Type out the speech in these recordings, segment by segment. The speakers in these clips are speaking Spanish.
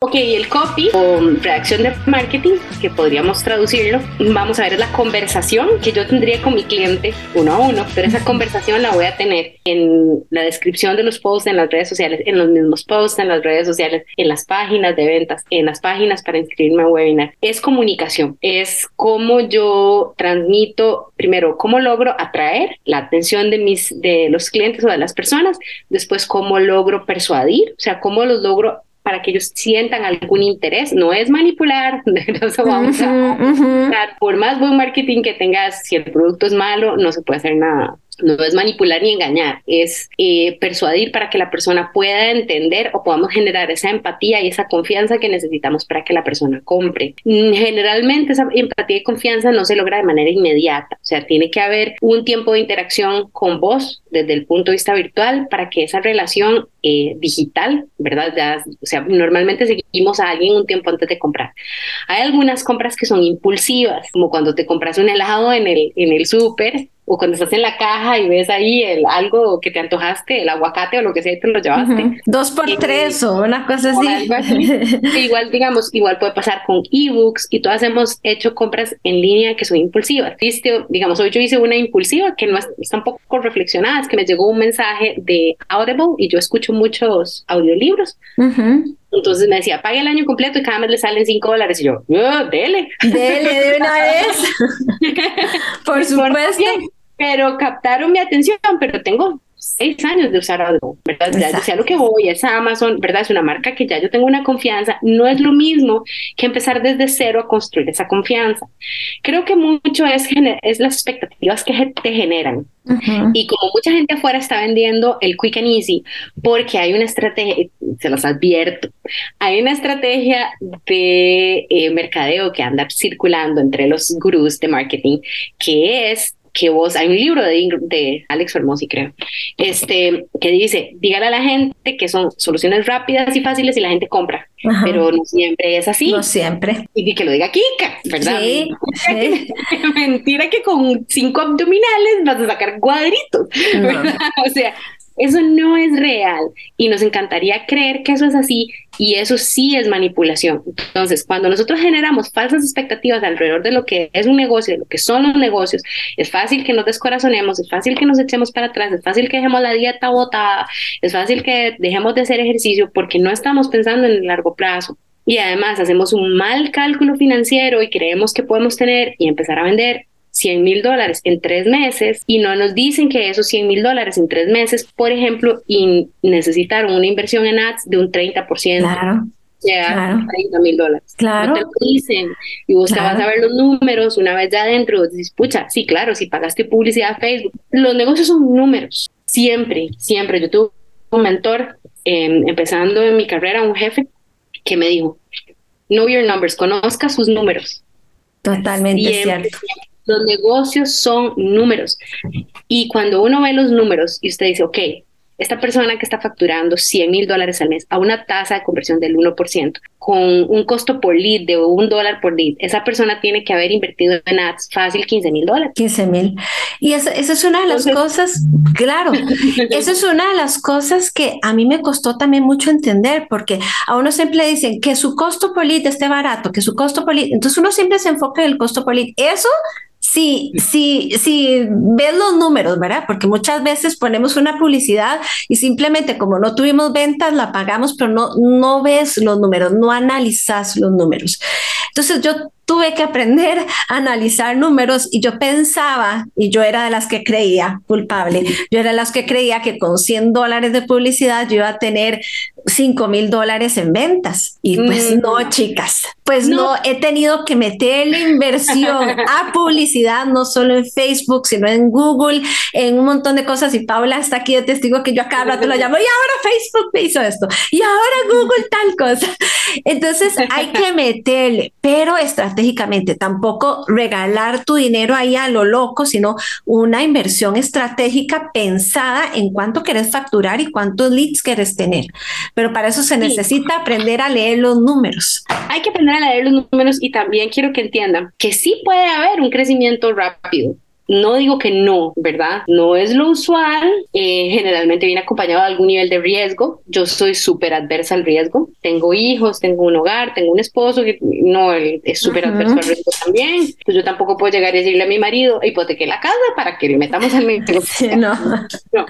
Ok, el copy o redacción de marketing, que podríamos traducirlo, vamos a ver la conversación que yo tendría con mi cliente uno a uno, pero esa conversación la voy a tener en la descripción de los posts en las redes sociales, en los mismos posts en las redes sociales, en las páginas de ventas, en las páginas para inscribirme a webinar. Es comunicación, es cómo yo transmito, primero, cómo logro atraer la atención de mis, de los clientes o de las personas, después cómo logro persuadir, o sea, cómo los logro para que ellos sientan algún interés. No es manipular, no vamos a, por más buen marketing que tengas, si el producto es malo, no se puede hacer nada no es manipular ni engañar, es eh, persuadir para que la persona pueda entender o podamos generar esa empatía y esa confianza que necesitamos para que la persona compre. Mm, generalmente esa empatía y confianza no se logra de manera inmediata, o sea, tiene que haber un tiempo de interacción con vos desde el punto de vista virtual para que esa relación eh, digital, ¿verdad? o sea, normalmente seguimos a alguien un tiempo antes de comprar. Hay algunas compras que son impulsivas, como cuando te compras un helado en el, en el súper o cuando estás en la caja y ves ahí el, algo que te antojaste, el aguacate o lo que sea, y te lo llevaste. Dos por tres o una cosa así. igual, digamos, igual puede pasar con ebooks y todas hemos hecho compras en línea que son impulsivas. ¿Viste? Digamos, hoy yo hice una impulsiva que no es, está un poco reflexionada, es que me llegó un mensaje de Audible y yo escucho muchos audiolibros. Entonces me decía, pague el año completo y cada mes le salen cinco dólares. Y yo, oh, dele. Dele de una vez. Por supuesto pero captaron mi atención, pero tengo seis años de usar algo, ¿verdad? Ya sé a lo que voy, es Amazon, ¿verdad? Es una marca que ya yo tengo una confianza. No es lo mismo que empezar desde cero a construir esa confianza. Creo que mucho es, es las expectativas que te generan. Y como mucha gente afuera está vendiendo el quick and easy, porque hay una estrategia, se los advierto, hay una estrategia de eh, mercadeo que anda circulando entre los gurús de marketing, que es que vos, hay un libro de, de Alex Fermosi, creo, este, que dice, dígale a la gente que son soluciones rápidas y fáciles y la gente compra, pero no siempre es así. No siempre. Y que lo diga Kika, ¿verdad? Sí, Mentira que con cinco abdominales vas a sacar cuadritos, O sea, eso no es real y nos encantaría creer que eso es así y eso sí es manipulación. Entonces, cuando nosotros generamos falsas expectativas alrededor de lo que es un negocio, de lo que son los negocios, es fácil que nos descorazonemos, es fácil que nos echemos para atrás, es fácil que dejemos la dieta botada, es fácil que dejemos de hacer ejercicio porque no estamos pensando en el largo plazo. Y además hacemos un mal cálculo financiero y creemos que podemos tener y empezar a vender 100 mil dólares en tres meses y no nos dicen que esos 100 mil dólares en tres meses, por ejemplo, y necesitaron una inversión en ads de un 30%. Claro. O sea, 30 mil dólares. Claro. No te lo dicen. Y vos te vas a ver los números una vez ya adentro. Dices, pucha, sí, claro, si pagaste publicidad a Facebook. Los negocios son números. Siempre, siempre. Yo tuve un mentor, em, empezando en mi carrera, un jefe, que me dijo, know your numbers, conozca sus números. Totalmente cierto. Los negocios son números. Y cuando uno ve los números y usted dice, ok, esta persona que está facturando 100 mil dólares al mes a una tasa de conversión del 1%, con un costo por lead de un dólar por lead, esa persona tiene que haber invertido en ads fácil 15 mil dólares. 15 mil. Y esa, es una de las cosas, claro, esa es una de las cosas que a mí me costó también mucho entender, porque a uno siempre le dicen que su costo por lead esté barato, que su costo por lead, entonces uno siempre se enfoca en el costo por lead. Eso Sí, sí, sí, ves los números, ¿verdad? Porque muchas veces ponemos una publicidad y simplemente como no tuvimos ventas, la pagamos, pero no, no ves los números, no analizas los números. Entonces yo tuve que aprender a analizar números y yo pensaba, y yo era de las que creía culpable, yo era de las que creía que con 100 dólares de publicidad yo iba a tener 5 mil dólares en ventas. Y pues mm. no, chicas, pues no. he tenido que meter la inversión a publicidad, no solo en Facebook, sino en Google, en un montón de cosas. Y Paula está aquí de testigo que yo a cada rato la llamo, y ahora Facebook me hizo esto, y ahora Google tal cosa. Entonces hay que meterle, pero estrategia estratégicamente, tampoco regalar tu dinero ahí a lo loco, sino una inversión estratégica pensada en cuánto quieres facturar y cuántos leads quieres tener. Pero para eso se necesita aprender a leer los números. Hay que aprender a leer los números y también quiero que entiendan que sí puede haber un crecimiento rápido no digo que no, ¿verdad? No es lo usual, eh, generalmente viene acompañado de algún nivel de riesgo. Yo soy súper adversa al riesgo. Tengo hijos, tengo un hogar, tengo un esposo que no es súper adverso al riesgo también. Pues yo tampoco puedo llegar y decirle a mi marido, hipoteque la casa para que le metamos al medio. no. no.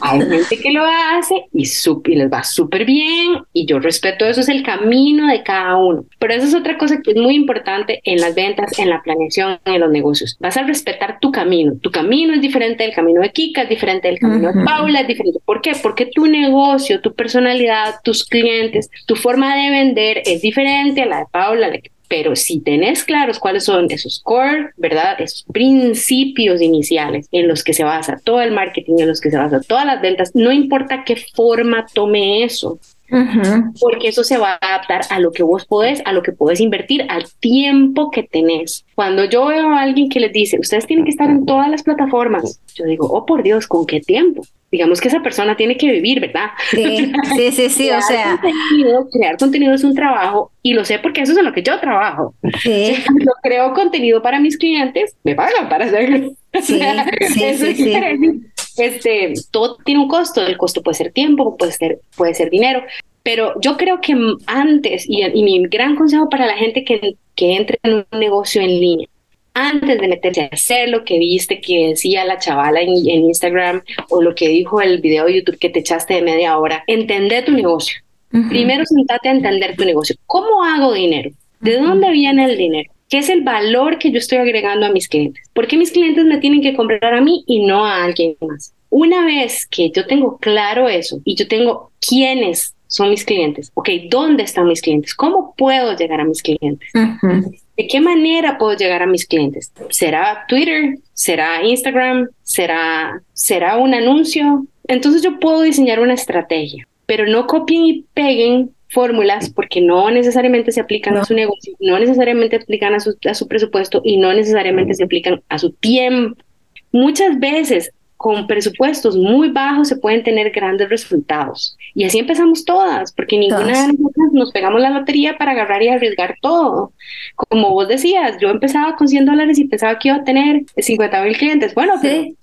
Hay gente que lo hace y, y les va súper bien y yo respeto eso, es el camino de cada uno. Pero eso es otra cosa que es muy importante en las ventas, en la planeación, en los negocios. Vas a respetar tu camino. Tu camino es diferente del camino de Kika, es diferente del camino de Paula, es diferente. ¿Por qué? Porque tu negocio, tu personalidad, tus clientes, tu forma de vender es diferente a la de Paula, pero si tenés claros cuáles son esos core, ¿verdad? Esos principios iniciales en los que se basa todo el marketing, en los que se basa todas las ventas, no importa qué forma tome eso, porque eso se va a adaptar a lo que vos podés, a lo que podés invertir, al tiempo que tenés. Cuando yo veo a alguien que les dice, ustedes tienen que estar en todas las plataformas, yo digo, oh por Dios, ¿con qué tiempo? Digamos que esa persona tiene que vivir, ¿verdad? Sí, sí, sí, o sea. crear contenido es un trabajo y lo sé porque eso es en lo que yo trabajo. Sí. Yo creo contenido para mis clientes, me pagan para hacerlo. Sí, sí, sí, sí este, todo tiene un costo, el costo puede ser tiempo, puede ser, puede ser dinero, pero yo creo que antes, y, mi gran consejo para la gente que, que entre en un negocio en línea, antes de meterse a hacer lo que viste que decía la chavala en, Instagram o lo que dijo el video de YouTube que te echaste de media hora, entender tu negocio. Primero sentate a entender tu negocio. ¿Cómo hago dinero? ¿De dónde viene el dinero? ¿Qué es el valor que yo estoy agregando a mis clientes? ¿Por qué mis clientes me tienen que comprar a mí y no a alguien más? Una vez que yo tengo claro eso y yo tengo quiénes son mis clientes, ok, ¿dónde están mis clientes? ¿Cómo puedo llegar a mis clientes? ¿De qué manera puedo llegar a mis clientes? ¿Será Twitter? ¿Será Instagram? ¿Será, será un anuncio? Entonces yo puedo diseñar una estrategia, pero no copien y peguen fórmulas porque no necesariamente se aplican a su negocio, no necesariamente aplican a su, a su presupuesto y no necesariamente se aplican a su tiempo. Muchas veces con presupuestos muy bajos se pueden tener grandes resultados. Y así empezamos todas, porque ninguna de nosotras nos pegamos la lotería para agarrar y arriesgar todo. Como vos decías, yo empezaba con 100 dólares y pensaba que iba a tener 50 mil clientes. Bueno, sí.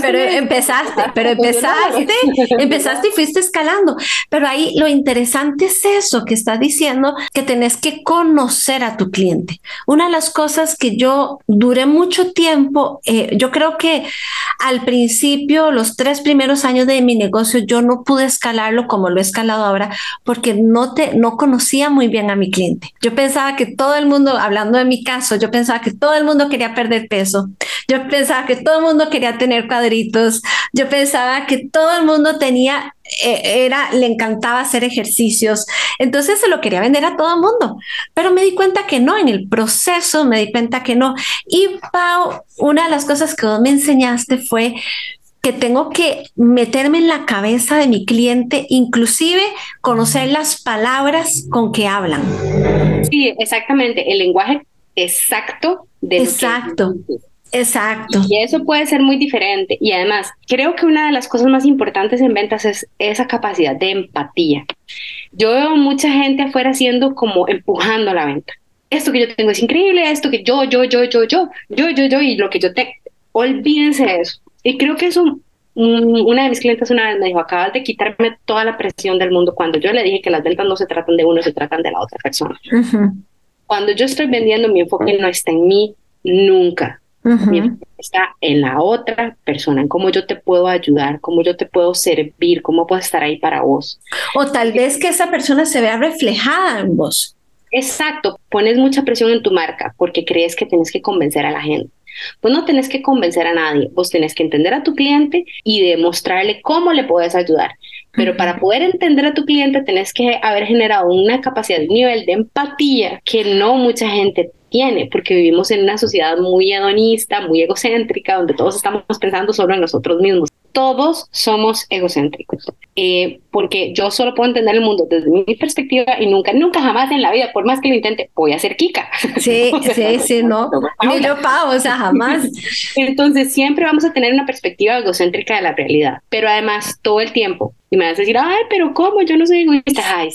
Pero empezaste, pero empezaste, empezaste y fuiste escalando. Pero ahí lo interesante es eso que está diciendo, que tenés que conocer a tu cliente. Una de las cosas que yo duré mucho tiempo, eh, yo creo que al principio, los tres primeros años de mi negocio, yo no pude escalarlo como lo he escalado ahora, porque no, te, no conocía muy bien a mi cliente. Yo pensaba que todo el mundo, hablando de mi caso, yo pensaba que todo el mundo quería perder peso. Yo pensaba que todo el mundo quería tener cuadritos. Yo pensaba que todo el mundo tenía, eh, era, le encantaba hacer ejercicios. Entonces se lo quería vender a todo el mundo. Pero me di cuenta que no, en el proceso me di cuenta que no. Y Pau, una de las cosas que vos me enseñaste fue que tengo que meterme en la cabeza de mi cliente, inclusive conocer las palabras con que hablan. Sí, exactamente, el lenguaje exacto de Exacto. Exacto. Y eso puede ser muy diferente. Y además, creo que una de las cosas más importantes en ventas es esa capacidad de empatía. Yo veo mucha gente afuera haciendo como empujando la venta. Esto que yo tengo es increíble, esto que yo, yo, yo, yo, yo, yo, yo, yo, y lo que yo te... Olvídense de eso. Y creo que eso, una de mis clientes una vez me dijo, acabas de quitarme toda la presión del mundo cuando yo le dije que las ventas no se tratan de uno, se tratan de la otra persona. Cuando yo estoy vendiendo, mi enfoque no está en mí nunca está en la otra persona, en cómo yo te puedo ayudar, cómo yo te puedo servir, cómo puedo estar ahí para vos. O tal vez que esa persona se vea reflejada en vos. Exacto, pones mucha presión en tu marca porque crees que tienes que convencer a la gente. Pues no tenés que convencer a nadie, vos tenés que entender a tu cliente y demostrarle cómo le puedes ayudar. Pero para poder entender a tu cliente tenés que haber generado una capacidad, un nivel de empatía que no mucha gente tiene, porque vivimos en una sociedad muy hedonista, muy egocéntrica, donde todos estamos pensando solo en nosotros mismos. Todos somos egocéntricos, eh, porque yo solo puedo entender el mundo desde mi perspectiva y nunca, nunca jamás en la vida, por más que lo intente, voy a ser Kika. Sí, sí, sí, no. Ni yo pago, o sea, jamás. Entonces siempre vamos a tener una perspectiva egocéntrica de la realidad, pero además todo el tiempo. Y me vas a decir, ay, pero ¿cómo? Yo no soy egoísta. Ay,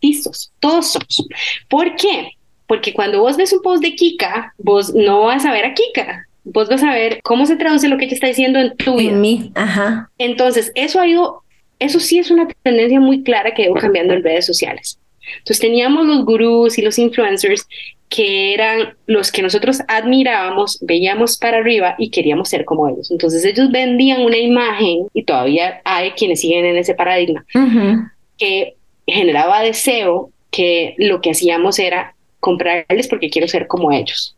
listos, todos somos. ¿Por qué? Porque cuando vos ves un post de Kika, vos no vas a ver a Kika, vos vas a ver cómo se traduce lo que ella está diciendo en tu vida. En mí, ajá. Entonces, eso ha ido, eso sí es una tendencia muy clara que ha ido cambiando en redes sociales. Entonces teníamos los gurús y los influencers que eran los que nosotros admirábamos, veíamos para arriba y queríamos ser como ellos. Entonces ellos vendían una imagen y todavía hay quienes siguen en ese paradigma que generaba deseo que lo que hacíamos era comprarles porque quiero ser como ellos.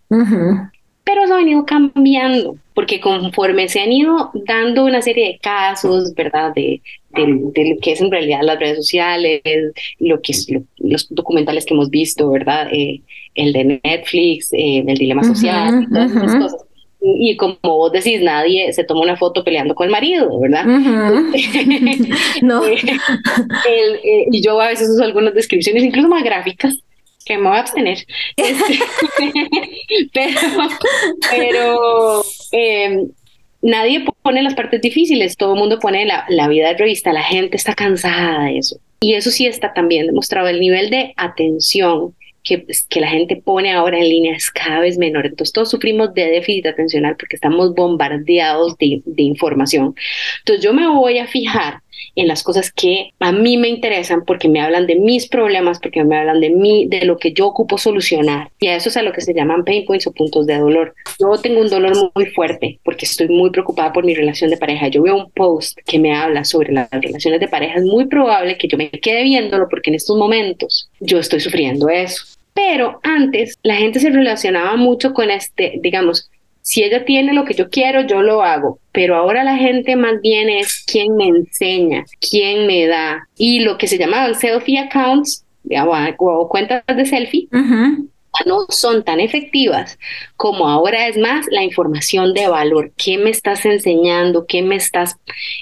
Pero eso ha venido cambiando, porque conforme se han ido dando una serie de casos, ¿verdad? De, de, lo que es en realidad las redes sociales, lo que es los documentales que hemos visto, ¿verdad? Eh, el de Netflix, eh, el dilema social, todas esas cosas. Y, como vos decís, nadie se toma una foto peleando con el marido, ¿verdad? no. Eh, y yo a veces uso algunas descripciones, incluso más gráficas, que me voy a abstener. Este, pero em, nadie pone las partes difíciles, todo el mundo pone la, la vida de revista, la gente está cansada de eso. Y eso sí está también demostrado, el nivel de atención que, que, la gente pone ahora en línea es cada vez menor. Entonces todos sufrimos de déficit atencional porque estamos bombardeados de, de información. Entonces yo me voy a fijar en las cosas que a mí me interesan porque me hablan de mis problemas, porque me hablan de mí, de lo que yo ocupo solucionar. Y a eso es a lo que se llaman pain points o puntos de dolor. Yo tengo un dolor muy fuerte porque estoy muy preocupada por mi relación de pareja. Yo veo un post que me habla sobre las relaciones de pareja. Es muy probable que yo me quede viéndolo porque en estos momentos yo estoy sufriendo eso. Pero antes la gente se relacionaba mucho con este, digamos, si ella tiene lo que yo quiero, yo lo hago. Pero ahora la gente más bien es quien me enseña, quién me da. Y lo que se llamaban selfie accounts o cuentas de selfie. no son tan efectivas como ahora es más la información de valor. ¿Qué me estás enseñando? ¿Qué me estás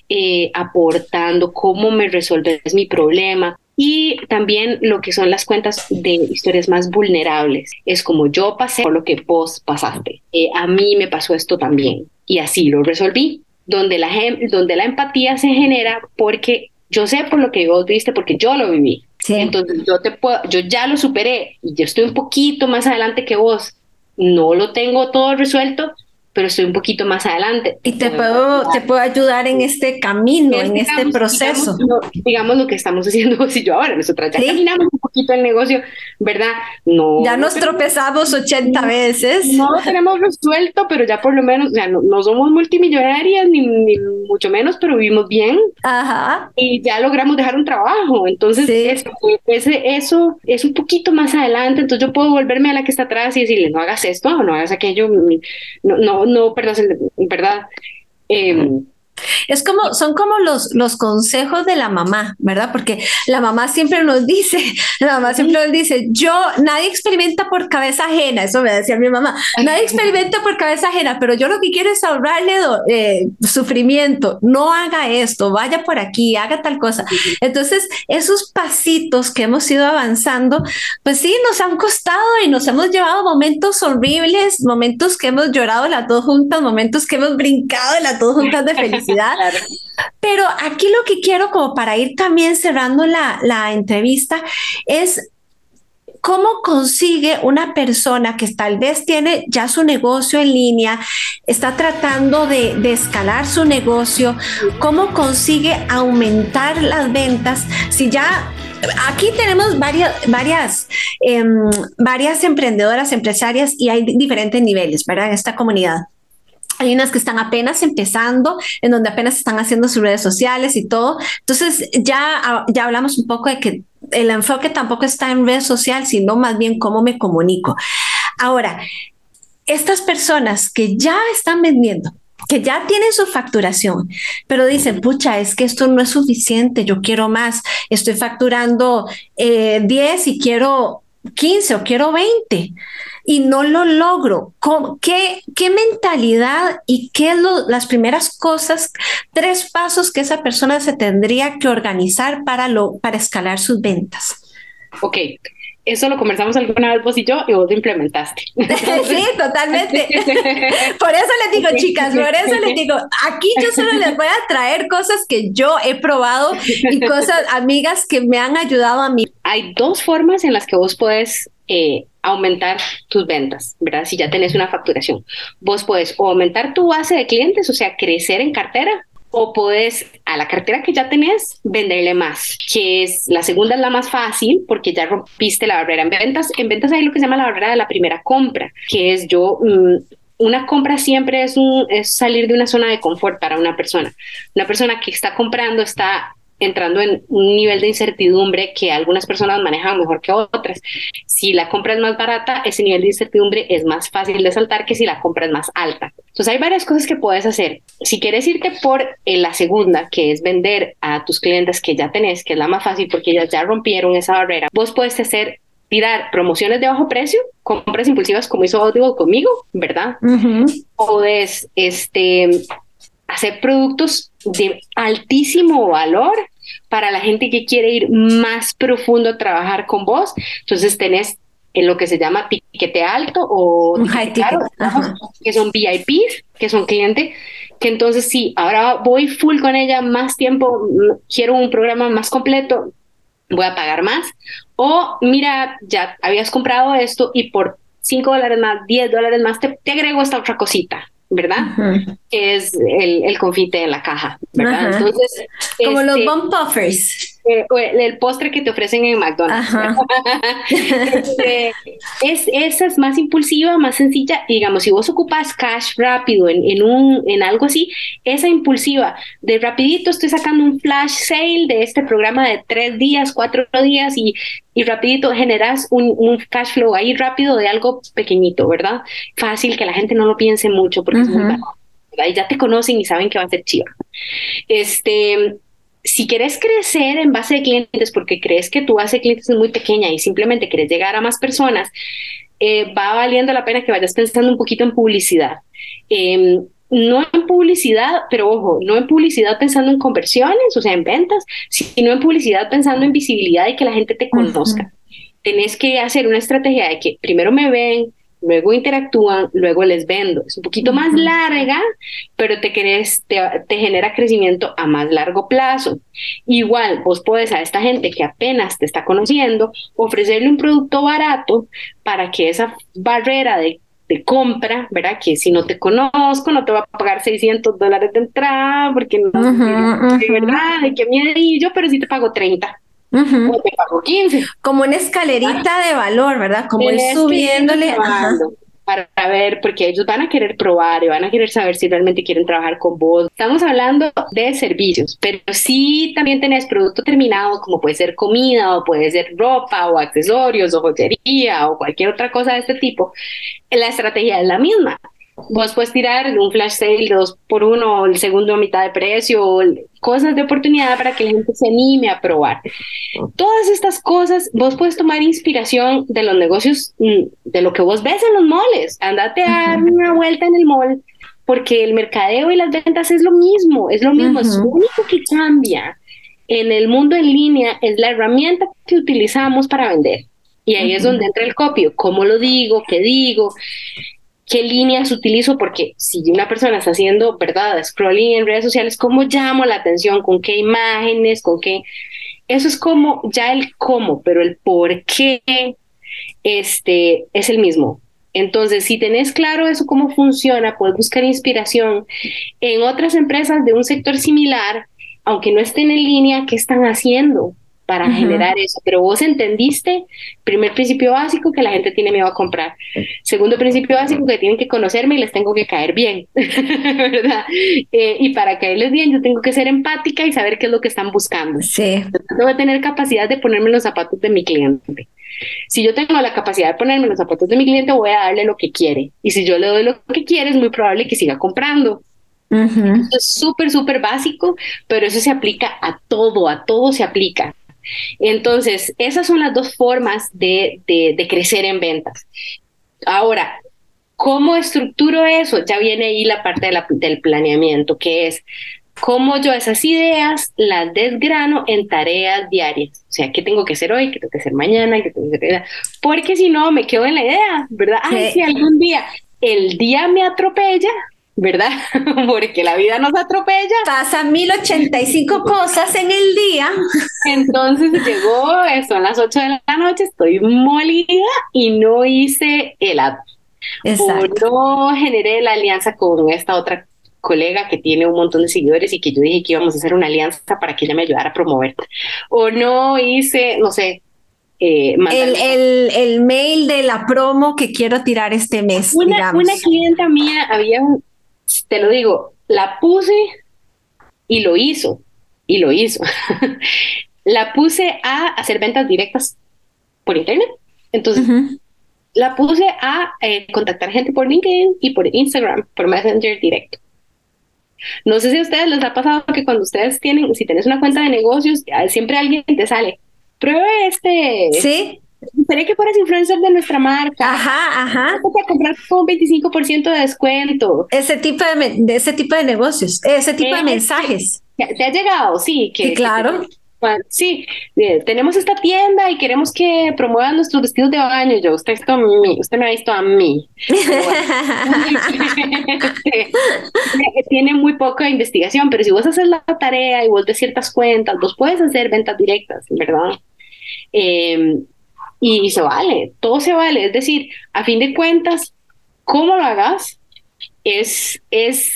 eh, aportando? ¿Cómo me resolves mi problema? Y también lo que son las cuentas de historias más vulnerables. Es como yo pasé por lo que vos pasaste. Eh, a mí me pasó esto también y así lo resolví. Donde la, donde la empatía se genera porque yo sé por lo que vos viste, porque yo lo viví. Entonces yo te puedo, yo ya lo superé y yo estoy un poquito más adelante que vos. No lo tengo todo resuelto, pero estoy un poquito más adelante. Y te puedo, te puedo ayudar en este camino, en este proceso. Digamos, lo que estamos haciendo si yo ahora, nosotras ya caminamos un poquito el negocio, ¿verdad? No. Ya nos tropezamos 80 veces. No lo tenemos resuelto, pero ya por lo menos, o sea, no, somos multimillonarias ni, ni, mucho menos, pero vivimos bien. Ajá. Y ya logramos dejar un trabajo. Entonces, eso, ese, eso es un poquito más adelante. Entonces, yo puedo volverme a la que está atrás y decirle, no hagas esto, no hagas aquello, no, no no, perdón, verdad. Eh, es como, son como los, los consejos de la mamá, ¿verdad? Porque la mamá siempre nos dice, la mamá siempre nos dice, yo, nadie experimenta por cabeza ajena, eso me decía mi mamá, nadie experimenta por cabeza ajena, pero yo lo que quiero es ahorrarle eh, sufrimiento, no haga esto, vaya por aquí, haga tal cosa. Entonces, esos pasitos que hemos ido avanzando, pues sí, nos han costado y nos hemos llevado momentos horribles, momentos que hemos llorado las dos juntas, momentos que hemos brincado las dos juntas de felicidad Pero aquí lo que quiero como para ir también cerrando la, entrevista es ¿Cómo consigue una persona que tal vez tiene ya su negocio en línea, está tratando de, escalar su negocio, cómo consigue aumentar las ventas si ya... Aquí tenemos varias, varias, em, varias emprendedoras, empresarias y hay diferentes niveles, ¿verdad? En esta comunidad. Hay unas que están apenas empezando, en donde apenas están haciendo sus redes sociales y todo. Entonces, ya, ya hablamos un poco de que el enfoque tampoco está en red social, sino más bien cómo me comunico. Ahora, estas personas que ya están vendiendo, que ya tienen su facturación, pero dicen, pucha, es que esto no es suficiente, yo quiero más, estoy facturando 10 eh, y quiero 15 o quiero 20 y no lo logro. ¿Qué, qué mentalidad y qué es las primeras cosas, tres pasos que esa persona se tendría que organizar para, lo, para escalar sus ventas? Ok, eso lo conversamos alguna vez vos y yo y vos lo implementaste. sí, totalmente. por eso les digo, chicas, por eso les digo, aquí yo solo les voy a traer cosas que yo he probado y cosas, amigas que me han ayudado a mí. Hay dos formas en las que vos puedes eh, aumentar tus ventas, ¿verdad? Si ya tenés una facturación. Vos puedes aumentar tu base de clientes, o sea, crecer en cartera, o puedes a la cartera que ya tenés venderle más, que es la segunda es la más fácil porque ya rompiste la barrera en ventas. En ventas hay lo que se llama la barrera de la primera compra, que es yo mm, una compra siempre es, un, es salir de una zona de confort para una persona. Una persona que está comprando está entrando en un nivel de incertidumbre que algunas personas manejan mejor que otras. Si la compra es más barata, ese nivel de incertidumbre es más fácil de saltar que si la compra es más alta. Entonces hay varias cosas que puedes hacer. Si quieres irte por eh, la segunda, que es vender a tus clientes que ya tenés, que es la más fácil porque ellas ya rompieron esa barrera, vos puedes hacer tirar promociones de bajo precio, compras impulsivas como hizo Audible conmigo, ¿verdad? Puedes este, hacer productos de altísimo valor para la gente que quiere ir más profundo a trabajar con vos. Entonces tenés en lo que se llama tiquete alto o que son VIPs, que son clientes, que entonces sí, ahora voy full con ella más tiempo, quiero un programa más completo, voy a pagar más. O mira, ya habías comprado esto y por 5 dólares más, 10 dólares más, te, te agrego esta otra cosita. ¿Verdad? Que es el, el, confite en la caja, ¿verdad? Entonces, como los este, bump puffers. Eh, el, postre que te ofrecen en McDonald's. Este, es, esa es más impulsiva, más sencilla. digamos, si vos ocupas cash rápido en, en, un, en algo así, esa impulsiva de rapidito estoy sacando un flash sale de este programa de tres días, cuatro días y, y rapidito generas un, un cash flow ahí rápido de algo pequeñito, ¿verdad? Fácil que la gente no lo piense mucho porque es muy barato. Y ya te conocen y saben que va a ser chiva. Este, si quieres crecer en base de clientes porque crees que tu base de clientes es muy pequeña y simplemente quieres llegar a más personas, eh, va valiendo la pena que vayas pensando un poquito en publicidad. Em, no en publicidad, pero ojo, no en publicidad pensando en conversiones, o sea, en ventas, sino en publicidad pensando en visibilidad y que la gente te conozca. Tenés que hacer una estrategia de que primero me ven, luego interactúan, luego les vendo. Es un poquito más larga, pero te, querés, te, genera crecimiento a más largo plazo. Igual, vos puedes a esta gente que apenas te está conociendo ofrecerle un producto barato para que esa barrera de, compra, ¿verdad? Que si no te conozco, no te va a pagar 600 dólares de entrada, porque no sé, ¿verdad? De que yo, pero sí te pago 30 como una escalerita de valor, ¿verdad? Como ir subiéndole. Para ver, porque ellos van a querer probar y van a querer saber si realmente quieren trabajar con vos. Estamos hablando de servicios, pero si también tenés producto terminado, como puede ser comida, o puede ser ropa, o accesorios, o joyería, o cualquier otra cosa de este tipo. La estrategia es la misma vos puedes tirar un flash sale dos por uno, el segundo a mitad de precio, cosas de oportunidad para que la gente se anime a probar. Todas estas cosas, vos puedes tomar inspiración de los negocios, mm, de lo que vos ves en los moles. Andate a dar una vuelta en el mall, porque el mercadeo y las ventas es lo mismo, es lo mismo, es lo único que cambia en el mundo en línea, es la herramienta que utilizamos para vender. Y ahí es donde entra el copio, cómo lo digo, qué digo qué líneas utilizo, porque si una persona está haciendo, ¿verdad?, scrolling en redes sociales, ¿cómo llamo la atención? ¿Con qué imágenes? ¿Con qué? Eso es como ya el cómo, pero el por qué este, es el mismo. Entonces, si tenés claro eso, cómo funciona, puedes buscar inspiración en otras empresas de un sector similar, aunque no estén en línea, ¿qué están haciendo? Para generar eso. Pero vos entendiste, primer principio básico, que la gente tiene miedo a comprar. Segundo principio básico, que tienen que conocerme y les tengo que caer bien, ¿verdad? Eh, y para caerles bien, yo tengo que ser empática y saber qué es lo que están buscando. Sí. tengo que tener capacidad de ponerme los zapatos de mi cliente. Si yo tengo la capacidad de ponerme los zapatos de mi cliente, voy a darle lo que quiere. Y si yo le doy lo que quiere, es muy probable que siga comprando. es súper, súper básico, pero eso se aplica a todo, a todo se aplica. Entonces, esas son las dos formas de, crecer en ventas. Ahora, ¿cómo estructuro eso? Ya viene ahí la parte del planeamiento, que es cómo yo esas ideas las desgrano en tareas diarias. O sea, ¿qué tengo que hacer hoy? ¿Qué tengo que hacer mañana? ¿Qué tengo que hacer? Porque si no, me quedo en la idea, ¿verdad? Ay, si algún día el día me atropella, ¿verdad? Porque la vida nos atropella. Pasan 1085 cosas en el día. Entonces llegó, son las 8 de la noche, estoy molida y no hice el ad. Exacto. O no generé la alianza con esta otra colega que tiene un montón de seguidores y que yo dije que íbamos a hacer una alianza para que ella me ayudara a promover. O no hice, no sé, eh, el, el, mail de la promo que quiero tirar este mes. Una, una clienta mía había, te lo digo, la puse y lo hizo, y lo hizo. la puse a hacer ventas directas por internet. Entonces, la puse a eh, contactar gente por LinkedIn y por Instagram, por Messenger directo. No sé si a ustedes les ha pasado que cuando ustedes tienen, si tienes una cuenta de negocios, siempre alguien te sale pruebe este. Sí. Esperé que fueras influencer de nuestra marca. Ajá, ajá. Te comprar con un 25% de descuento. Ese tipo de, ese tipo de negocios, ese tipo de mensajes. Te, ha llegado, sí. Que, claro. sí, eh, tenemos esta tienda y queremos que promuevan nuestros vestidos de baño. Yo, usted, usted me ha visto a mí. Tiene muy poca investigación, pero si vos haces la tarea y vos de ciertas cuentas, vos puedes hacer ventas directas, ¿verdad? Em, y se vale, todo se vale. Es decir, a fin de cuentas, cómo lo hagas es, es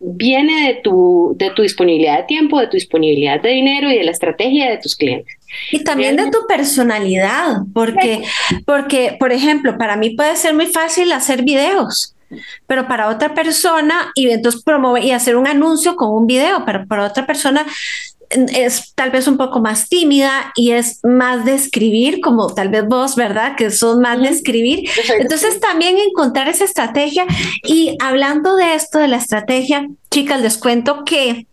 viene de tu, de tu disponibilidad de tiempo, de tu disponibilidad de dinero y de la estrategia de tus clientes. Y también de tu personalidad, porque, porque, por ejemplo, para mí puede ser muy fácil hacer videos, pero para otra persona, y entonces promover y hacer un anuncio con un video, pero para otra persona es tal vez un poco más tímida y es más de escribir, como tal vez vos, ¿verdad? Que son más de escribir. Entonces también encontrar esa estrategia. Y hablando de esto, de la estrategia, chicas, les cuento que,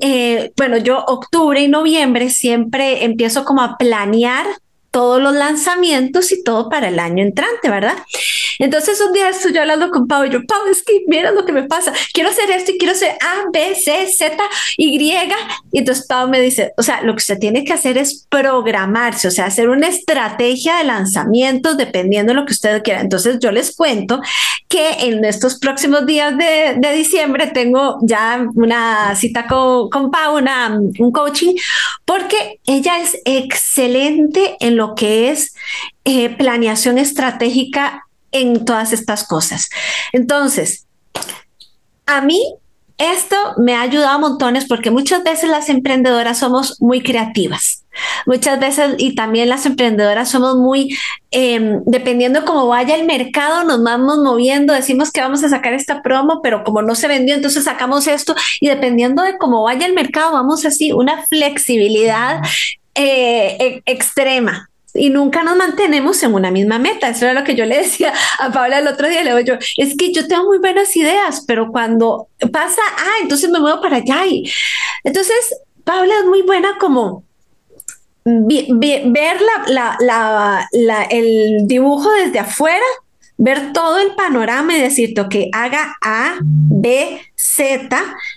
eh, bueno, yo octubre y noviembre siempre empiezo como a planear todos los lanzamientos y todo para el año entrante, ¿verdad? Entonces un día estoy hablando con Pau y yo, Pau, es que mira lo que me pasa, quiero hacer esto y quiero hacer A, B, C, Z, Y. Y entonces Pau me dice, o sea, lo que usted tiene que hacer es programarse, o sea, hacer una estrategia de lanzamientos dependiendo de lo que usted quiera. Entonces yo les cuento que en estos próximos días de, de diciembre tengo ya una cita con, con Pau, una, un coaching, porque ella es excelente en lo que es eh, planeación estratégica en todas estas cosas. Entonces, a mí esto me ha ayudado a montones porque muchas veces las emprendedoras somos muy creativas. Muchas veces, y también las emprendedoras somos muy, em, dependiendo de cómo vaya el mercado, nos vamos moviendo, decimos que vamos a sacar esta promo, pero como no se vendió, entonces sacamos esto, y dependiendo de cómo vaya el mercado, vamos así, una flexibilidad eh, e, extrema y nunca nos mantenemos en una misma meta. Eso era lo que yo le decía a Paula el otro día. Le digo yo, es que yo tengo muy buenas ideas, pero cuando pasa, ah, entonces me muevo para allá. Y entonces, Paula es muy buena como ver la, el dibujo desde afuera ver todo el panorama y decirte, que haga A, B, Z,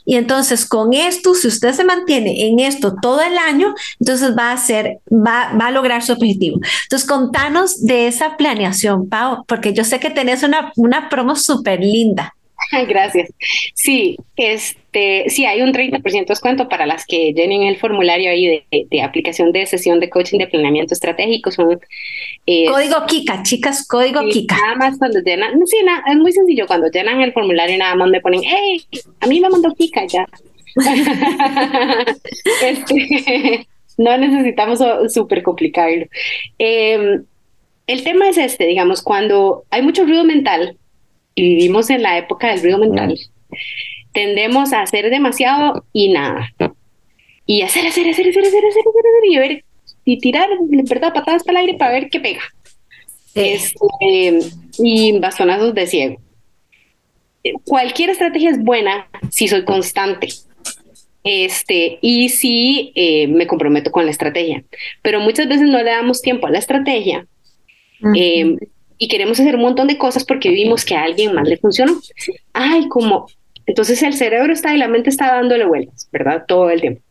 y entonces con esto, si usted se mantiene en esto todo el año, entonces va a ser, va, va a lograr su objetivo. Entonces, contanos de esa planeación, Pau, porque yo sé que tenés una, una promo súper linda. Gracias. Sí, este, sí, hay un 30% de descuento para las que llenen el formulario ahí de, aplicación de sesión de coaching de planeamiento estratégico. Son, eh, código Kika, chicas, código Kika. Nada más cuando llenan, sí, es muy sencillo, cuando llenan el formulario nada más me ponen, hey, a mí me mandó Kika ya. Este, no necesitamos súper complicarlo. Em, el tema es este, digamos, cuando hay mucho ruido mental, y vivimos en la época del ruido mental, tendemos a hacer demasiado y nada. Y hacer, hacer, hacer, hacer, hacer, hacer, hacer, y ver, y tirar, ¿verdad? Patadas para el aire para ver qué pega. Este, y bastonazos de ciego. Cualquier estrategia es buena si soy constante. Este, y si eh, me comprometo con la estrategia. Pero muchas veces no le damos tiempo a la estrategia y queremos hacer un montón de cosas porque vimos que a alguien más le funcionó. Ay, como, entonces el cerebro está y la mente está dándole vueltas, ¿verdad? Todo el tiempo.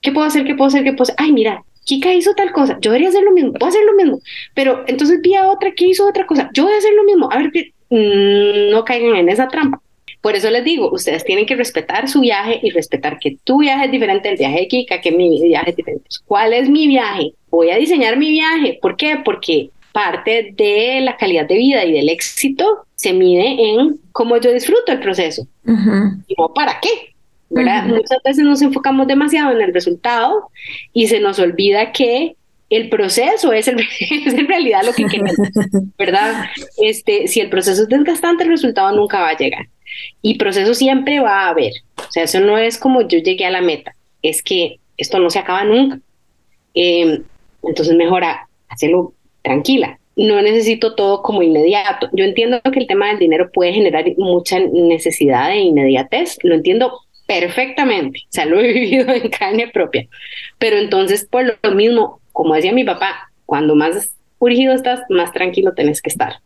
¿Qué puedo hacer? ¿Qué puedo hacer? ¿Qué puedo hacer? Ay, mira, Kika hizo tal cosa, yo debería hacer lo mismo, puedo hacer lo mismo, pero entonces vi a otra que hizo otra cosa, yo voy a hacer lo mismo, a ver que mm, no caigan en esa trampa. Por eso les digo, ustedes tienen que respetar su viaje y respetar que tu viaje es diferente del viaje de Kika, que mi viaje es diferente. ¿Cuál es mi viaje? Voy a diseñar mi viaje. ¿Por qué? Porque parte de la calidad de vida y del éxito se mide en cómo yo disfruto el proceso. Y no para qué. Muchas veces nos enfocamos demasiado en el resultado y se nos olvida que el proceso es, en realidad lo que queremos, ¿verdad? Este, si el proceso es desgastante, el resultado nunca va a llegar. Y proceso siempre va a haber. O sea, eso no es como yo llegué a la meta, es que esto no se acaba nunca. Em, entonces, mejor hacerlo tranquila. No necesito todo como inmediato. Yo entiendo que el tema del dinero puede generar mucha necesidad de inmediatez, lo entiendo perfectamente, o sea, lo he vivido en carne propia. Pero entonces, por lo mismo, como decía mi papá, cuando más urgido estás, más tranquilo tenés que estar.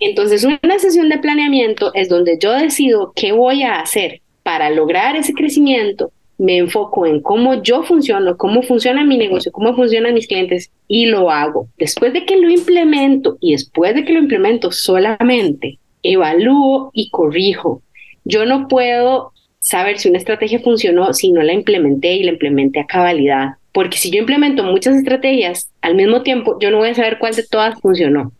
Entonces, una sesión de planeamiento es donde yo decido qué voy a hacer para lograr ese crecimiento. Me enfoco en cómo yo funciono, cómo funciona mi negocio, cómo funcionan mis clientes y lo hago. Después de que lo implemento y después de que lo implemento solamente, evalúo y corrijo. Yo no puedo saber si una estrategia funcionó si no la implementé y la implementé a cabalidad porque si yo implemento muchas estrategias al mismo tiempo, yo no voy a saber cuál de todas funcionó.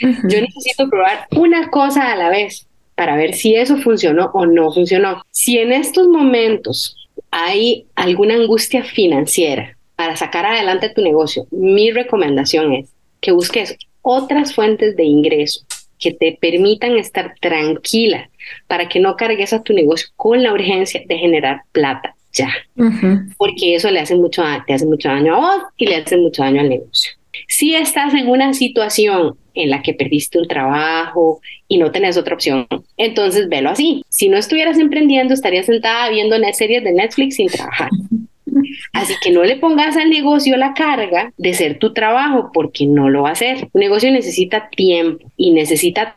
Yo necesito probar una cosa a la vez para ver si eso funcionó o no funcionó. Si en estos momentos hay alguna angustia financiera para sacar adelante tu negocio, mi recomendación es que busques otras fuentes de ingreso que te permitan estar tranquila para que no cargues a tu negocio con la urgencia de generar plata ya, porque eso le hace mucho, te hace mucho daño a vos y le hace mucho daño al negocio. Si estás en una situación en la que perdiste un trabajo y no tenés otra opción, entonces velo así. Si no estuvieras emprendiendo, estarías sentada viendo series de Netflix sin trabajar. Así que no le pongas al negocio la carga de ser tu trabajo porque no lo va a hacer. Un negocio necesita tiempo y necesita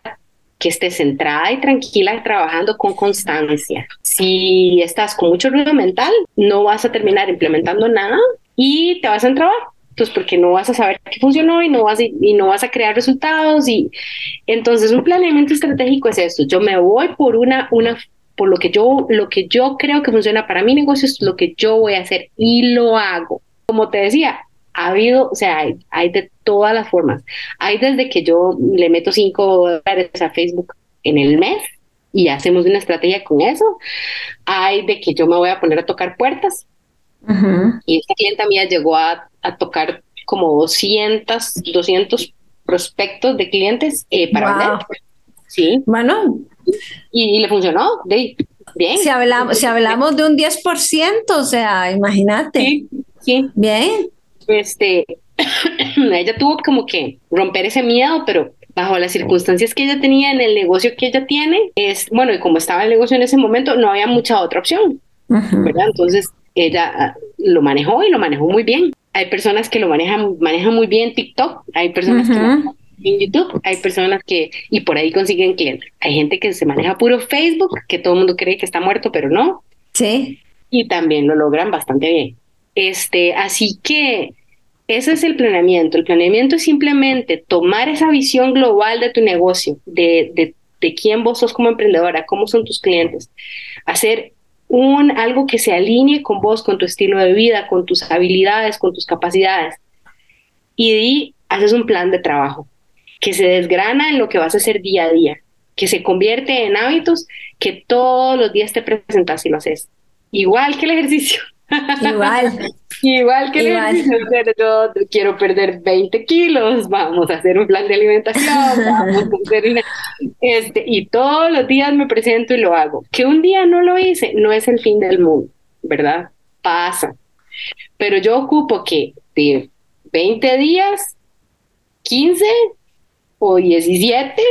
que estés centrada y tranquila trabajando con constancia. Si estás con mucho ruido mental, no vas a terminar implementando nada y te vas a entrar. Pues porque no vas a saber qué funcionó y no vas a, y no vas a crear resultados y entonces un planeamiento estratégico es esto. Yo me voy por una una por lo que yo lo que yo creo que funciona para mi negocio es lo que yo voy a hacer y lo hago. Como te decía, ha habido, o sea, hay, de todas las formas. Hay desde que yo le meto cinco dólares a Facebook en el mes y hacemos una estrategia con eso. Hay de que yo me voy a poner a tocar puertas. Y esta clienta mía llegó a, tocar como 200, 200 prospectos de clientes eh, para vender. Sí. Bueno. Y, le funcionó. De, bien. Si hablamos, si hablamos de un 10%, o sea, imagínate. Sí, sí. Bien este, ella tuvo como que romper ese miedo, pero bajo las circunstancias que ella tenía en el negocio que ella tiene, es, bueno, y como estaba el negocio en ese momento, no había mucha otra opción, ¿verdad? Entonces, ella ah, lo manejó y lo manejó muy bien. Hay personas que lo manejan, manejan muy bien TikTok, hay personas que lo en YouTube, hay personas que, y por ahí consiguen clientes. Hay gente que se maneja puro Facebook, que todo el mundo cree que está muerto, pero no. Sí. Y también lo logran bastante bien. Este, así que ese es el planeamiento. El planeamiento es simplemente tomar esa visión global de tu negocio, de, de, de quién vos sos como emprendedora, cómo son tus clientes, hacer un, algo que se alinee con vos, con tu estilo de vida, con tus habilidades, con tus capacidades. Y haces un plan de trabajo que se desgrana en lo que vas a hacer día a día, que se convierte en hábitos que todos los días te presentas y lo haces. Igual que el ejercicio. Igual. Igual que Igual. yo quiero perder 20 kilos, vamos a hacer un plan de alimentación, vamos a hacer este, y todos los días me presento y lo hago. Que un día no lo hice, no es el fin del mundo, ¿verdad? Pasa. Pero yo ocupo que de 20 días, 15 o 17,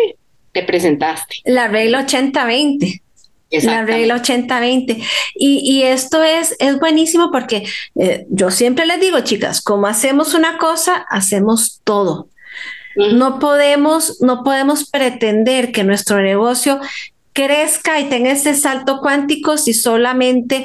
te presentaste. La regla 80-20. La regla 80-20. Y, y, esto es, es buenísimo porque eh, yo siempre les digo, chicas, como hacemos una cosa, hacemos todo. No podemos, no podemos pretender que nuestro negocio crezca y tenga ese salto cuántico si solamente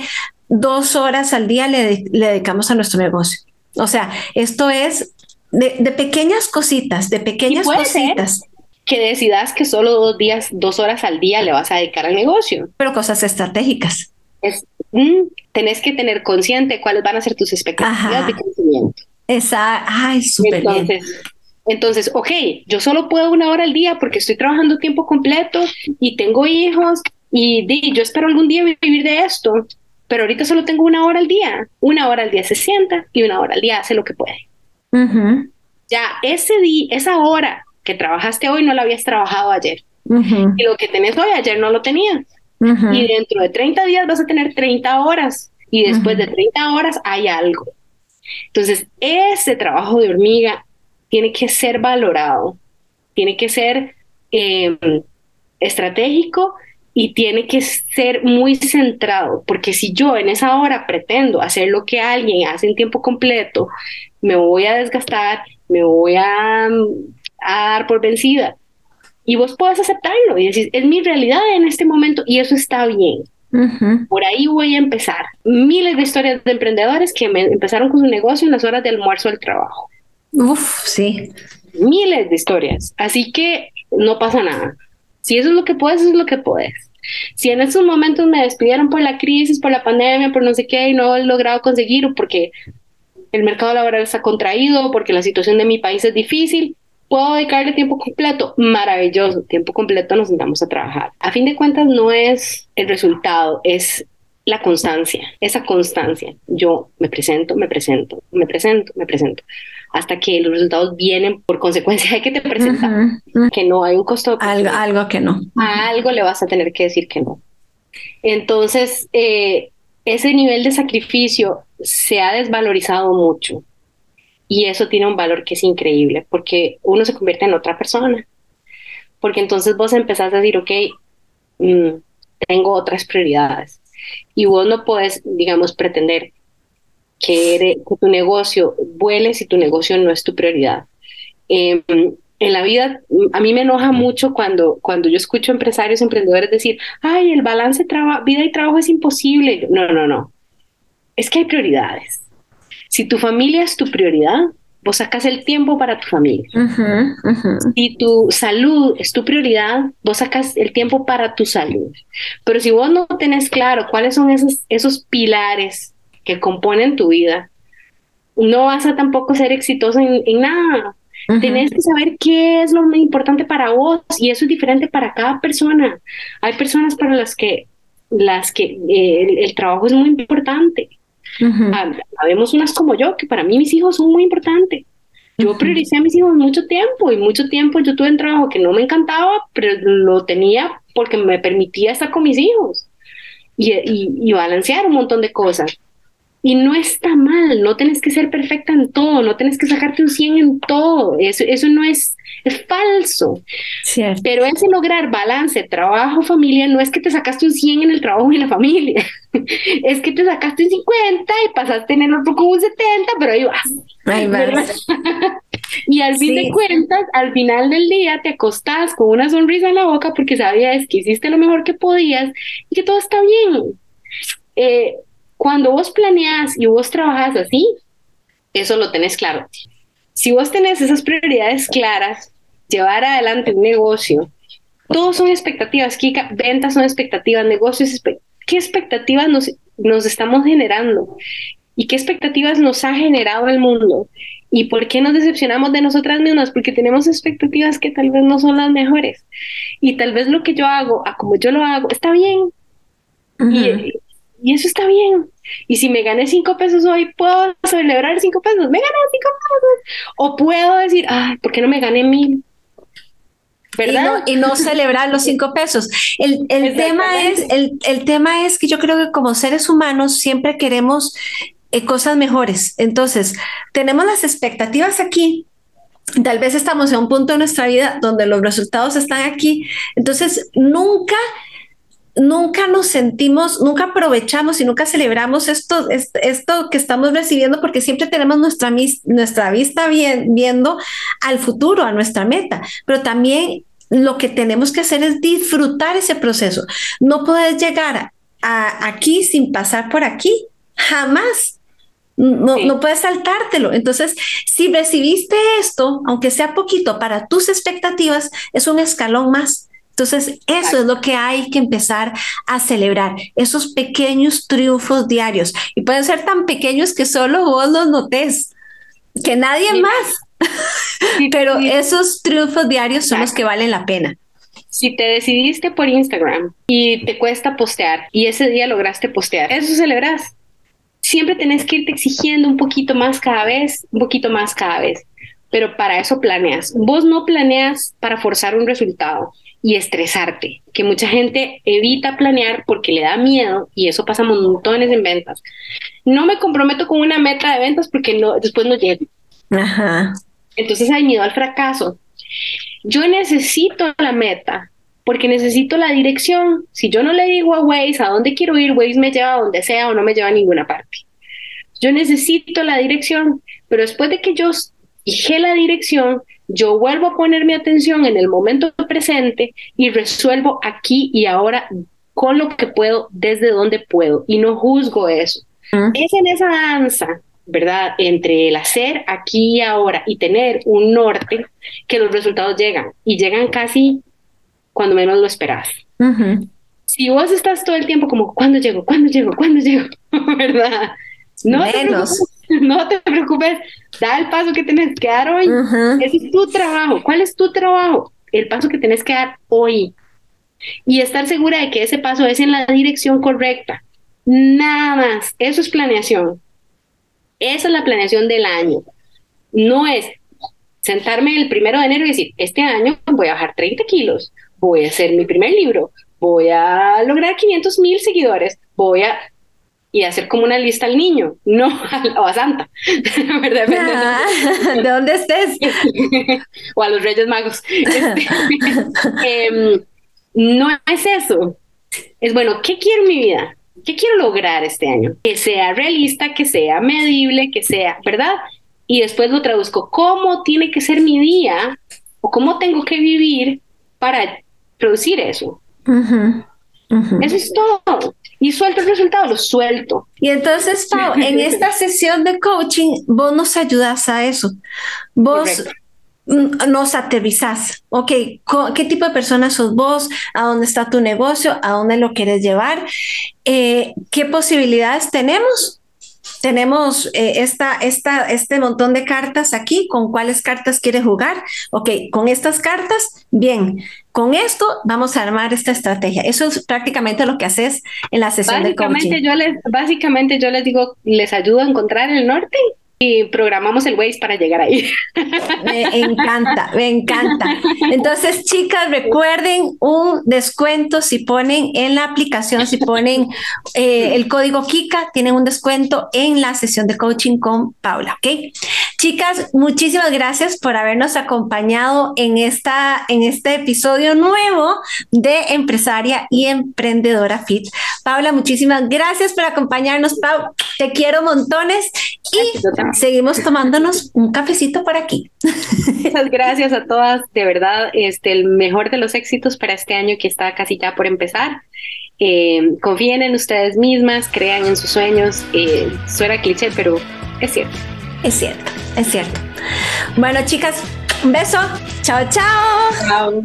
dos horas al día le, dedicamos a nuestro negocio. O sea, esto es de, pequeñas cositas, de pequeñas cositas. Que decidas que solo dos días, dos horas al día le vas a dedicar al negocio. Pero cosas estratégicas. Es, mm, tenés que tener consciente cuáles van a ser tus expectativas de crecimiento. Esa, ay, súper bien. Entonces, ok, yo solo puedo una hora al día porque estoy trabajando tiempo completo y tengo hijos y yo espero algún día vivir de esto, pero ahorita solo tengo una hora al día. Una hora al día se sienta y una hora al día hace lo que puede. Ya ese día, esa hora que trabajaste hoy no la habías trabajado ayer. Y lo que tenés hoy ayer no lo tenías. Y dentro de 30 días vas a tener 30 horas. Y después de 30 horas hay algo. Entonces, ese trabajo de hormiga tiene que ser valorado, tiene que ser em, estratégico y tiene que ser muy centrado, porque si yo en esa hora pretendo hacer lo que alguien hace en tiempo completo, me voy a desgastar, me voy a, dar por vencida. Y vos puedes aceptarlo y decir, es mi realidad en este momento y eso está bien. Por ahí voy a empezar. Miles de historias de emprendedores que me empezaron con su negocio en las horas de almuerzo al trabajo. Uf, sí. Miles de historias. Así que no pasa nada. Si eso es lo que puedes, eso es lo que puedes. Si en esos momentos me despidieron por la crisis, por la pandemia, por no sé qué, y no he logrado conseguir, o porque el mercado laboral está contraído, porque la situación de mi país es difícil, puedo dedicarle tiempo completo. Maravilloso, tiempo completo nos sentamos a trabajar. A fin de cuentas, no es el resultado, es la constancia, esa constancia. Yo me presento, me presento, me presento, me presento, hasta que los resultados vienen por consecuencia de que te presentas, que no hay un costo. Algo, algo que no. A algo le vas a tener que decir que no. Entonces, eh, ese nivel de sacrificio se ha desvalorizado mucho y eso tiene un valor que es increíble porque uno se convierte en otra persona. Porque entonces vos empezás a decir, ok, mm, tengo otras prioridades y vos no puedes, digamos, pretender que, tu negocio vuele si tu negocio no es tu prioridad. Em, en la vida, a mí me enoja mucho cuando, cuando yo escucho empresarios, emprendedores decir, ay, el balance vida y trabajo es imposible. No, no, no. Es que hay prioridades. Si tu familia es tu prioridad, vos sacas el tiempo para tu familia. Si tu salud es tu prioridad, vos sacas el tiempo para tu salud. Pero si vos no tenés claro cuáles son esos, esos pilares que componen tu vida, no vas a tampoco ser exitoso en, nada. Tenés que saber qué es lo más importante para vos y eso es diferente para cada persona. Hay personas para las que, las que eh, el trabajo es muy importante Sabemos unas como yo, que para mí mis hijos son muy importantes. Yo prioricé a mis hijos mucho tiempo y mucho tiempo yo tuve un trabajo que no me encantaba, pero lo tenía porque me permitía estar con mis hijos y, y, y balancear un montón de cosas. Y no está mal, no tienes que ser perfecta en todo, no tienes que sacarte un 100 en todo, eso, eso no es, es falso. Pero ese lograr balance, trabajo, familia, no es que te sacaste un 100 en el trabajo y en la familia, es que te sacaste un 50 y pasaste en el otro como un 70, pero ahí vas. Ahí vas. y al fin de cuentas, al final del día te acostás con una sonrisa en la boca porque sabías que hiciste lo mejor que podías y que todo está bien. Eh, cuando vos planeas y vos trabajas así, eso lo tenés claro. Si vos tenés esas prioridades claras, llevar adelante un negocio, todos son expectativas, Kika, ventas son expectativas, negocios, ¿qué expectativas nos, nos estamos generando? ¿Y qué expectativas nos ha generado el mundo? ¿Y por qué nos decepcionamos de nosotras mismas? Porque tenemos expectativas que tal vez no son las mejores. Y tal vez lo que yo hago, a como yo lo hago, está bien. y, y, eso está bien. Y si me gané cinco pesos hoy, puedo celebrar cinco pesos. Me gané cinco pesos. O puedo decir, ay, ¿por qué no me gané mil? ¿verdad? Y no, celebrar los cinco pesos. El, tema es, el, el, tema es que yo creo que como seres humanos siempre queremos eh, cosas mejores. Entonces, tenemos las expectativas aquí. Tal vez estamos en un punto de nuestra vida donde los resultados están aquí. Entonces, nunca nunca nos sentimos, nunca aprovechamos y nunca celebramos esto, esto que estamos recibiendo porque siempre tenemos nuestra, nuestra vista viendo al futuro, a nuestra meta, pero también lo que tenemos que hacer es disfrutar ese proceso. No puedes llegar a, aquí sin pasar por aquí, jamás. No, no, puedes saltártelo. Entonces, si recibiste esto, aunque sea poquito para tus expectativas, es un escalón más. Entonces, eso es lo que hay que empezar a celebrar, esos pequeños triunfos diarios. Y pueden ser tan pequeños que solo vos los notes, que nadie más. Pero esos triunfos diarios son los que valen la pena. Si te decidiste por Instagram y te cuesta postear y ese día lograste postear, eso celebras. Siempre tenés que irte exigiendo un poquito más cada vez, un poquito más cada vez. Pero para eso planeas. Vos no planeas para forzar un resultado y estresarte, que mucha gente evita planear porque le da miedo y eso pasa montones en ventas. No me comprometo con una meta de ventas porque no, después no llego. Ajá. Entonces hay miedo al fracaso. Yo necesito la meta porque necesito la dirección. Si yo no le digo a Waze a dónde quiero ir, Waze me lleva a donde sea o no me lleva a ninguna parte. Yo necesito la dirección, pero después de que yo dije la dirección, yo vuelvo a poner mi atención en el momento presente y resuelvo aquí y ahora con lo que puedo, desde donde puedo, y no juzgo eso. Es en esa danza, ¿verdad? Entre el hacer aquí y ahora y tener un norte que los resultados llegan y llegan casi cuando menos lo esperas. Si vos estás todo el tiempo como, ¿cuándo llego? ¿Cuándo llego? ¿Cuándo llego? ¿Verdad? No menos. no te preocupes, da el paso que tienes que dar hoy. Ese es tu trabajo. ¿Cuál es tu trabajo? El paso que tienes que dar hoy. Y estar segura de que ese paso es en la dirección correcta. Nada más. Eso es planeación. Esa es la planeación del año. No es sentarme el primero de enero y decir, este año voy a bajar 30 kilos, voy a hacer mi primer libro, voy a lograr 500 mil seguidores, voy a y hacer como una lista al niño, no o a Santa, ¿verdad? Ah, ¿De dónde estés? o a los Reyes Magos. Este, em, no es eso. Es bueno, ¿qué quiero en mi vida? ¿Qué quiero lograr este año? Que sea realista, que sea medible, que sea, ¿verdad? Y después lo traduzco, ¿cómo tiene que ser mi día? ¿O cómo tengo que vivir para producir eso? Eso es todo y suelto el resultado, lo suelto. Y entonces, Pau, en esta sesión de coaching, vos nos ayudas a eso. Vos nos aterrizás. Ok, ¿qué tipo de persona sos vos? ¿A dónde está tu negocio? ¿A dónde lo quieres llevar? Eh, ¿Qué posibilidades tenemos? Tenemos eh, esta, esta, este montón de cartas aquí, ¿con cuáles cartas quieres jugar? Ok, con estas cartas, bien, con esto vamos a armar esta estrategia. Eso es prácticamente lo que haces en la sesión de coaching. Yo les, básicamente yo les digo, les ayudo a encontrar el norte programamos el Waze para llegar ahí. Me encanta, me encanta. Entonces, chicas, recuerden un descuento si ponen en la aplicación, si ponen eh, el código Kika, tienen un descuento en la sesión de coaching con Paula, ¿ok? Chicas, muchísimas gracias por habernos acompañado en, esta, en este episodio nuevo de Empresaria y Emprendedora Fit. Paula, muchísimas gracias por acompañarnos, Pau. Te quiero montones y seguimos tomándonos un cafecito por aquí. Muchas gracias a todas, de verdad, este, el mejor de los éxitos para este año que está casi ya por empezar. Eh, confíen en ustedes mismas, crean en sus sueños. Eh, suena cliché, pero es cierto. Es cierto, es cierto. Bueno, chicas, un beso. Chao, chao. Chao.